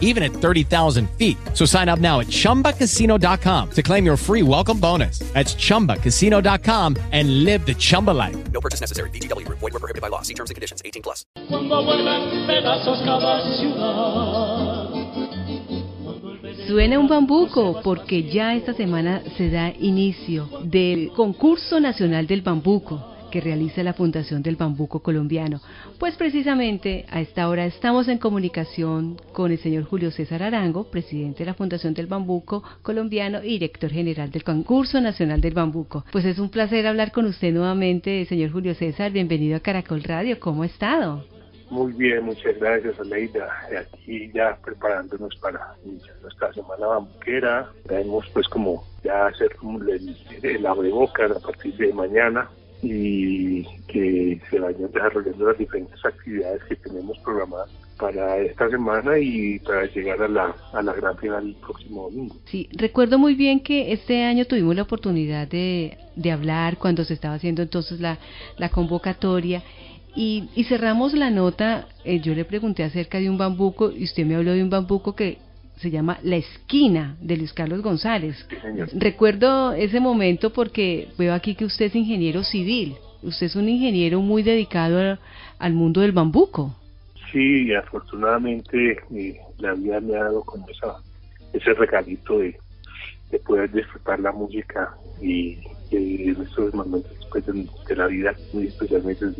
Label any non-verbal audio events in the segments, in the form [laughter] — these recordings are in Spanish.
even at 30,000 feet. So sign up now at chumbacasino.com to claim your free welcome bonus. That's chumbacasino.com and live the Chumba life. No purchase necessary. VGW Group. Void were prohibited by law. See terms and conditions. 18 plus. Cuando vuelven pedazos cada ciudad. Cuando el veneno Suena un bambuco porque ya esta semana se da inicio del concurso nacional del bambuco que realiza la Fundación del Bambuco Colombiano. Pues precisamente a esta hora estamos en comunicación con el señor Julio César Arango, presidente de la Fundación del Bambuco Colombiano y director general del concurso nacional del bambuco. Pues es un placer hablar con usted nuevamente, señor Julio César. Bienvenido a Caracol Radio. ¿Cómo ha estado? Muy bien, muchas gracias, Aleida. Aquí ya preparándonos para nuestra semana bambuquera. Tenemos pues como ya hacer el, el abrebocas a partir de mañana y que se vayan desarrollando las diferentes actividades que tenemos programadas para esta semana y para llegar a la, a la gran final el próximo domingo. Sí, recuerdo muy bien que este año tuvimos la oportunidad de, de hablar cuando se estaba haciendo entonces la, la convocatoria y, y cerramos la nota, eh, yo le pregunté acerca de un bambuco y usted me habló de un bambuco que se llama La Esquina de Luis Carlos González. Sí, señor. Recuerdo ese momento porque veo aquí que usted es ingeniero civil, usted es un ingeniero muy dedicado a- al mundo del bambuco. Sí, afortunadamente eh, la vida me ha dado como esa, ese regalito de, de poder disfrutar la música y, y estos momentos pues, de, de la vida, muy especialmente de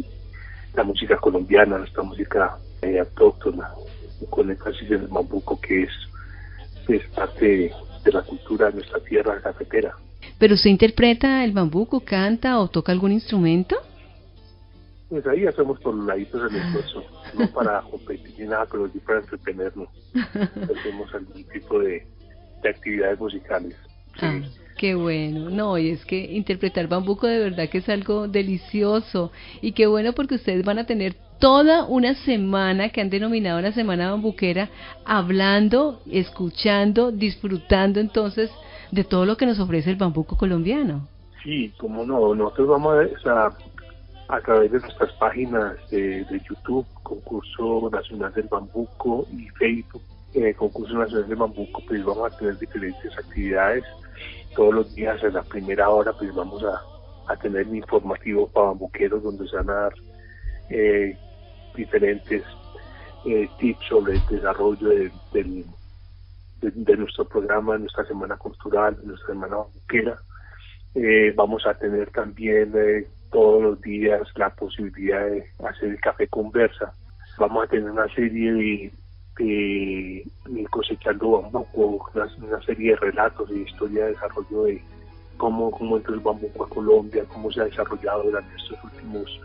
la música colombiana, nuestra música eh, autóctona, con énfasis en el bambuco que es, es parte de, la cultura de nuestra tierra cafetera. ¿Pero usted interpreta el bambuco, canta o toca algún instrumento? Pues ahí hacemos por los laditos el esfuerzo, no para [laughs] competir ni nada, pero sí para entretenernos. Hacemos algún tipo de, de actividades musicales. Sí. Ah, qué bueno. No, y es que interpretar bambuco de verdad que es algo delicioso. Y qué bueno porque ustedes van a tener toda una semana que han denominado la semana bambuquera hablando, escuchando, disfrutando entonces de todo lo que nos ofrece el bambuco colombiano. Sí, como no, nosotros vamos a, sea, a través de nuestras páginas de, YouTube, Concurso Nacional del Bambuco y Facebook, eh, Concurso Nacional del Bambuco, pues vamos a tener diferentes actividades. Todos los días en la primera hora pues vamos a, a tener un informativo para bambuqueros donde se van a dar eh, diferentes eh, tips sobre el desarrollo de, de, nuestro programa, de nuestra semana cultural, de nuestra semana bambuquera. Eh, vamos a tener también eh, todos los días la posibilidad de hacer el café conversa. Vamos a tener una serie de, de- de cosechando bambuco, una, una serie de relatos y historia de desarrollo de cómo, cómo entró el bambuco a Colombia, cómo se ha desarrollado durante estos últimos,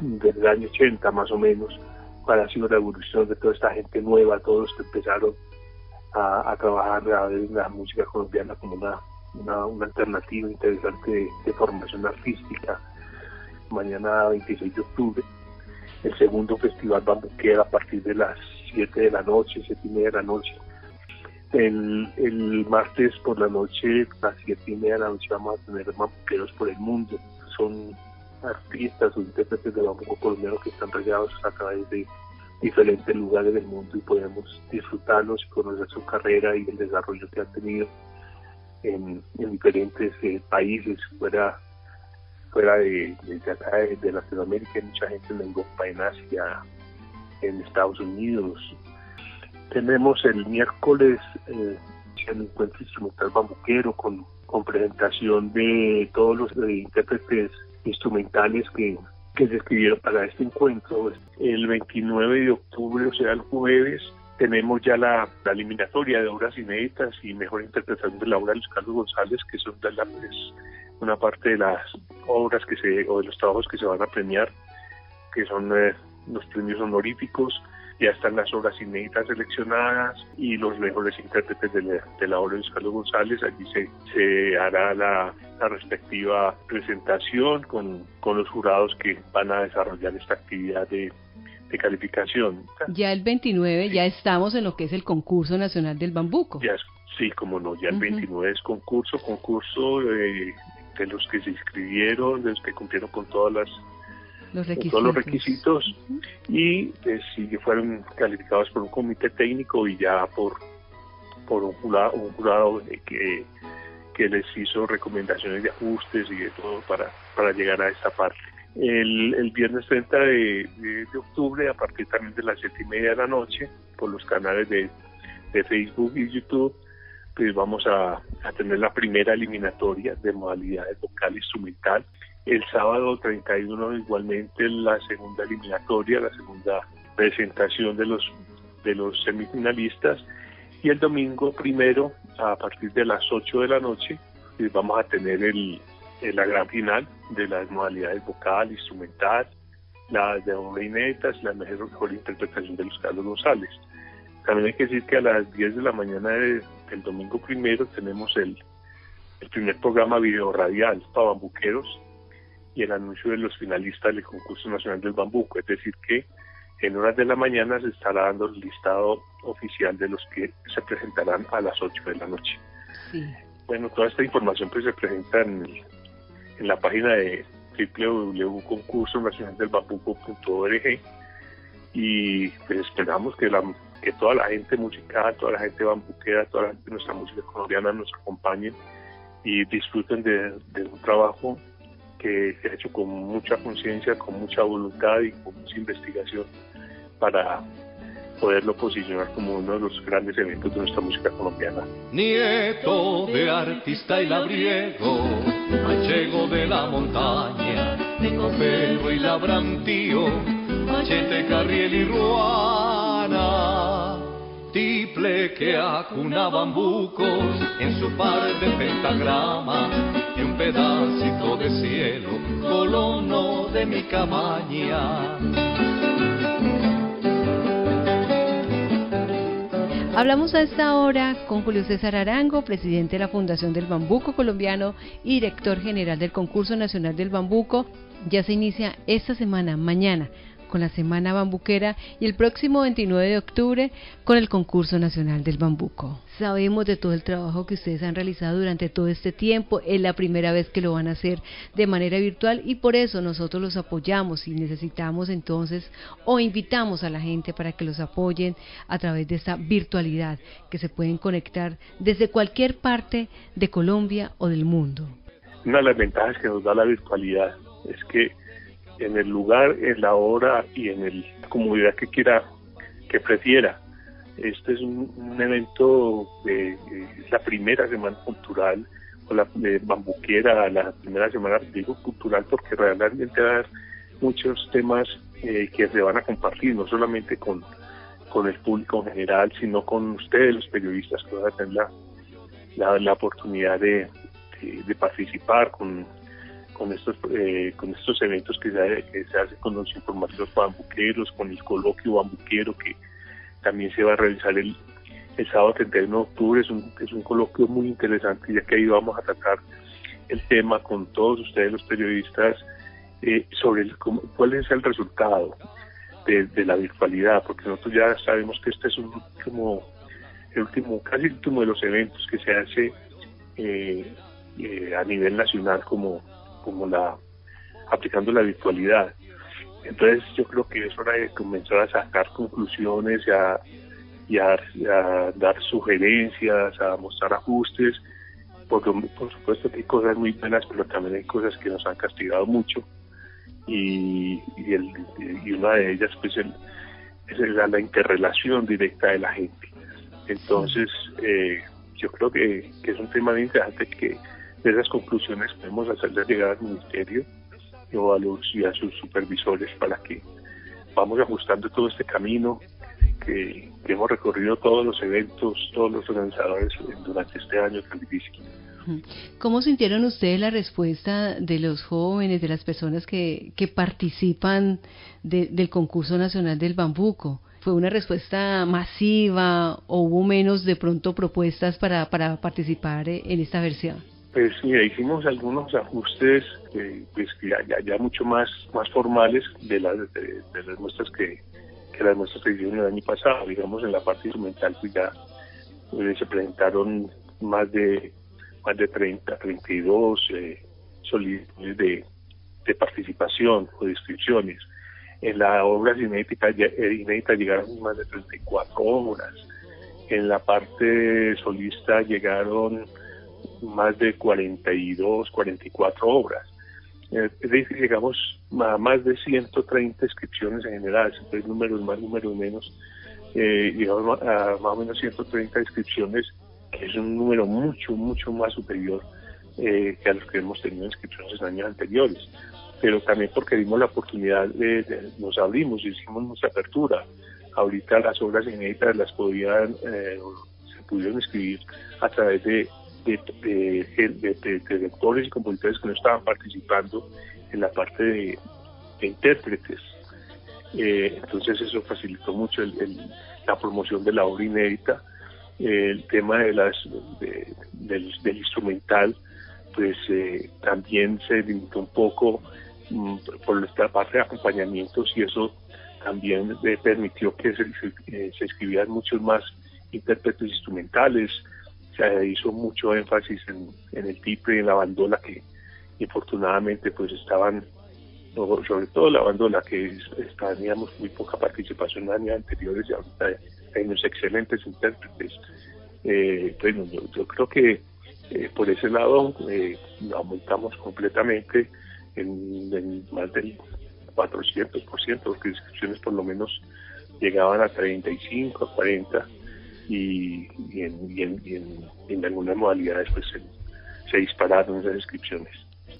desde el año 80 más o menos, cuál ha sido la evolución de toda esta gente nueva, todos que empezaron a, a trabajar a ver la música colombiana como una, una, una alternativa interesante de, de formación artística. Mañana 26 de octubre, el segundo festival bambuquera a partir de las 7 de la noche, 7 y media de la noche. El, el martes por la noche, a las 7 y media de la noche, vamos a tener bambuqueros por el mundo. Son artistas o intérpretes de bambuco colombiano que están regados a través de diferentes lugares del mundo y podemos disfrutarlos y conocer su carrera y el desarrollo que han tenido en, en diferentes eh, países fuera fuera de, de acá de Latinoamérica hay mucha gente en Europa, en Asia, en Estados Unidos. Tenemos el miércoles eh, el encuentro instrumental bambuquero con, con presentación de todos los eh, intérpretes instrumentales que, que se escribieron para este encuentro. El 29 de octubre, o sea, el jueves, tenemos ya la, la eliminatoria de obras inéditas y mejor interpretación de la obra de Luis Carlos González, que son de la, una parte de las obras que se, o de los trabajos que se van a premiar, que son eh, los premios honoríficos. Ya están las obras inéditas seleccionadas y los mejores intérpretes de la, de la obra de Carlos González. Allí se, se hará la, la respectiva presentación con, con los jurados que van a desarrollar esta actividad de, de calificación. Ya el 29 ya estamos en lo que es el concurso nacional del bambuco. Ya, sí, como no, ya el 29 es concurso, concurso eh, de los que se inscribieron, de los que cumplieron con todas las Los requisitos. todos los requisitos y eh, si fueron calificados por un comité técnico y ya por por un jurado, un jurado que, que les hizo recomendaciones de ajustes y de todo para, para llegar a esta parte. El, el viernes 30 de, de- de octubre, a partir también de las siete y media de la noche, por los canales de, de Facebook y YouTube, pues vamos a, a tener la primera eliminatoria de modalidades vocal instrumental. El sábado 31 igualmente la segunda eliminatoria, la segunda presentación de los de los semifinalistas y el domingo primero a partir de las 8 de la noche pues vamos a tener el, la gran final de las modalidades vocal, instrumental, las de inéditas, la mejor, mejor interpretación de los Carlos González. También hay que decir que a las 10 de la mañana de- del domingo primero tenemos el, el primer programa video radial para bambuqueros y el anuncio de los finalistas del concurso nacional del bambuco, es decir que en horas de la mañana se estará dando el listado oficial de los que se presentarán a las 8 de la noche. Sí. Bueno, toda esta información pues se presenta en, la página de www.concursonacionaldelbambuco.org y pues esperamos que, la, que toda la gente musical, toda la gente bambuquera, toda la gente de nuestra música colombiana nos acompañen y disfruten de, de un trabajo que se ha hecho con mucha conciencia, con mucha voluntad y con mucha investigación para poderlo posicionar como uno de los grandes eventos de nuestra música colombiana. Nieto de artista y labriego, manchego de la montaña, de copero y labrantío, machete, carriel y ruana. Tiple que acuna bambucos en su par de pentagrama y un pedacito de cielo, colono de mi cabaña. Hablamos a esta hora con Julio César Arango, presidente de la Fundación del Bambuco Colombiano y director general del Concurso Nacional del Bambuco. Ya se inicia esta semana, mañana, con la Semana Bambuquera y el próximo 29 de octubre con el Concurso Nacional del Bambuco. Sabemos de todo el trabajo que ustedes han realizado durante todo este tiempo, es la primera vez que lo van a hacer de manera virtual y por eso nosotros los apoyamos y necesitamos entonces o invitamos a la gente para que los apoyen a través de esta virtualidad que se pueden conectar desde cualquier parte de Colombia o del mundo. Una de las ventajas que nos da la virtualidad es que en el lugar, en la hora y en el- la comunidad que quiera, que prefiera. Este es un, evento, de, eh, es la primera semana cultural o la de bambuquera, la primera semana, digo cultural porque realmente va a haber muchos temas eh, que se van a compartir, no solamente con, con el público en general, sino con ustedes, los periodistas, que van a tener la, la, la oportunidad de, de, de participar con, con estos eh, con estos eventos que se, que se hacen con los informativos bambuqueros, con el coloquio bambuquero que también se va a realizar el, el sábado 31 de octubre. Es un, es un coloquio muy interesante ya que ahí vamos a tratar el tema con todos ustedes los periodistas eh, sobre el, cómo- cuál es el resultado de, la virtualidad, porque nosotros ya sabemos que este es un como el último, casi el último de los eventos que se hace eh, eh, a nivel nacional como, como la aplicando la virtualidad. Entonces yo creo que es hora de comenzar a sacar conclusiones y a, y a- dar sugerencias, a mostrar ajustes, porque por supuesto que hay cosas muy buenas, pero también hay cosas que nos han castigado mucho y, y, el- y una de ellas pues el, es la, la interrelación directa de la gente. Entonces eh, yo creo que, que es un tema muy interesante que de esas conclusiones podemos hacerles llegar al ministerio o a los y a sus supervisores para que vamos ajustando todo este camino que, que hemos recorrido todos los eventos, todos los organizadores durante este año tan difícil. ¿Cómo sintieron ustedes la respuesta de los jóvenes, de las personas que, que participan de- del concurso nacional del bambuco? ¿Fue una respuesta masiva o hubo menos de pronto propuestas para, para participar en esta versión? Pues mira, hicimos algunos ajustes eh, pues, ya, ya, mucho más, más formales de las, de, las muestras que, que las muestras que hicieron el año pasado. Digamos, en la parte instrumental pues ya pues, se presentaron más de más de 30, 32 eh, solicitudes de, de participación o de inscripciones. En la obra inédita, eh, inédita llegaron más de 34 obras. En la parte solista llegaron más de 42, 44 obras. Eh, es decir, llegamos a más de 130 inscripciones en general, entonces números más, números menos, eh, llegamos a más o menos 130 inscripciones, que es un número mucho, mucho más superior eh, que a los que hemos tenido inscripciones en años anteriores. Pero también porque dimos la oportunidad de, nos abrimos, hicimos nuestra apertura. Ahorita las obras inéditas las podían, eh, se pudieron inscribir a través de de, de, lectores y compositores que no estaban participando en la parte de, intérpretes. Eh, entonces eso facilitó mucho la promoción de la obra inédita. el tema de las del, instrumental, pues eh, también se limitó un poco mm, por esta parte de acompañamientos y eso también permitió que se, se escribieran muchos más intérpretes instrumentales, se hizo mucho énfasis en, el tiple y en la bandola que infortunadamente pues estaban sobre todo la bandola que teníamos muy poca participación en años anteriores y ahorita hay unos excelentes intérpretes. Eh, bueno yo, creo que eh, por ese lado eh, aumentamos completamente en, más del 400% porque inscripciones por lo menos llegaban a 35 a 40 y, en, en, algunas modalidades pues se, dispararon esas inscripciones.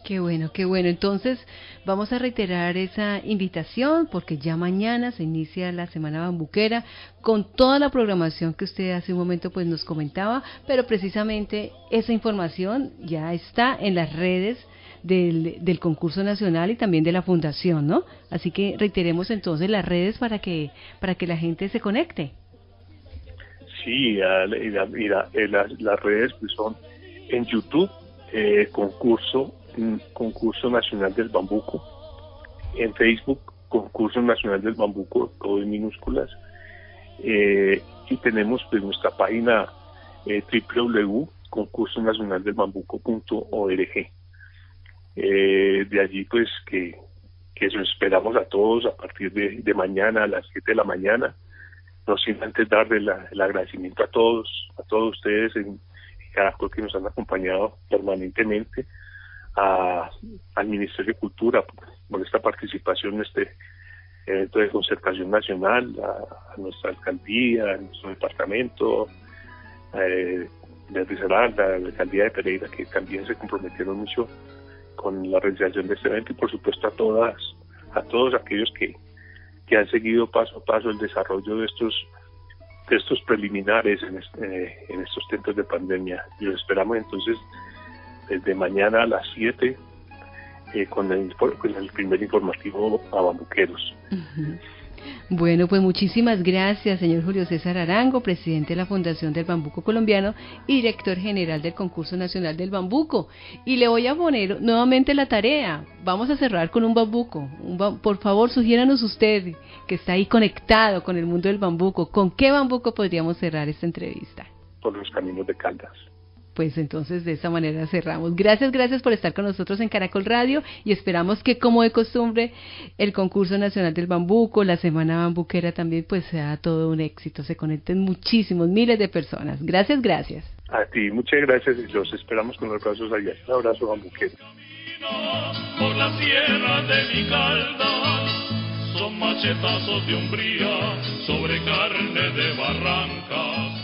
Qué bueno, qué bueno. Entonces, vamos a reiterar esa invitación porque ya mañana se inicia la Semana Bambuquera con toda la programación que usted hace un momento pues nos comentaba, pero precisamente esa información ya está en las redes del, del concurso nacional y también de la fundación, ¿no? Así que reiteremos entonces las redes para que para que la gente se conecte. Sí, y, las redes pues son en YouTube, eh, concurso, mm, concurso nacional del bambuco, en Facebook, concurso nacional del bambuco, todo en minúsculas, eh, y tenemos pues nuestra página eh, www.concursonacionaldelbambuco.org. Eh, de allí pues que, que eso esperamos a todos a partir de, de mañana a las 7 de la mañana no sin antes darle el agradecimiento a todos, a todos ustedes en, Caracol que nos han acompañado permanentemente, al Ministerio de Cultura por, esta participación en este evento de concertación nacional, a, nuestra alcaldía, a nuestro departamento, eh, de a la alcaldía de Pereira, que también se comprometieron mucho con la realización de este evento y por supuesto a todas, a todos aquellos que que han seguido paso a paso el desarrollo de estos de estos preliminares en, eh, en estos tiempos de pandemia. Y lo esperamos entonces desde mañana a las 7 eh, con, el, con el primer informativo a bambuqueros. Bueno, pues muchísimas gracias, señor Julio César Arango, presidente de la Fundación del Bambuco Colombiano y director general del Concurso Nacional del Bambuco. Y le voy a poner nuevamente la tarea. Vamos a cerrar con un bambuco. por favor, sugiéranos usted, que está ahí conectado con el mundo del bambuco, ¿con qué bambuco podríamos cerrar esta entrevista? Por los caminos de Caldas pues entonces de esa manera cerramos. Gracias, gracias por estar con nosotros en Caracol Radio y esperamos que como de costumbre el concurso nacional del bambuco, la semana bambuquera también pues sea todo un éxito, se conecten muchísimos, miles de personas. Gracias, gracias. A ti, muchas gracias y los esperamos con los brazos allá. Un abrazo bambuquero. Por la sierra de mi calda son machetazos de umbría sobre carne de barranca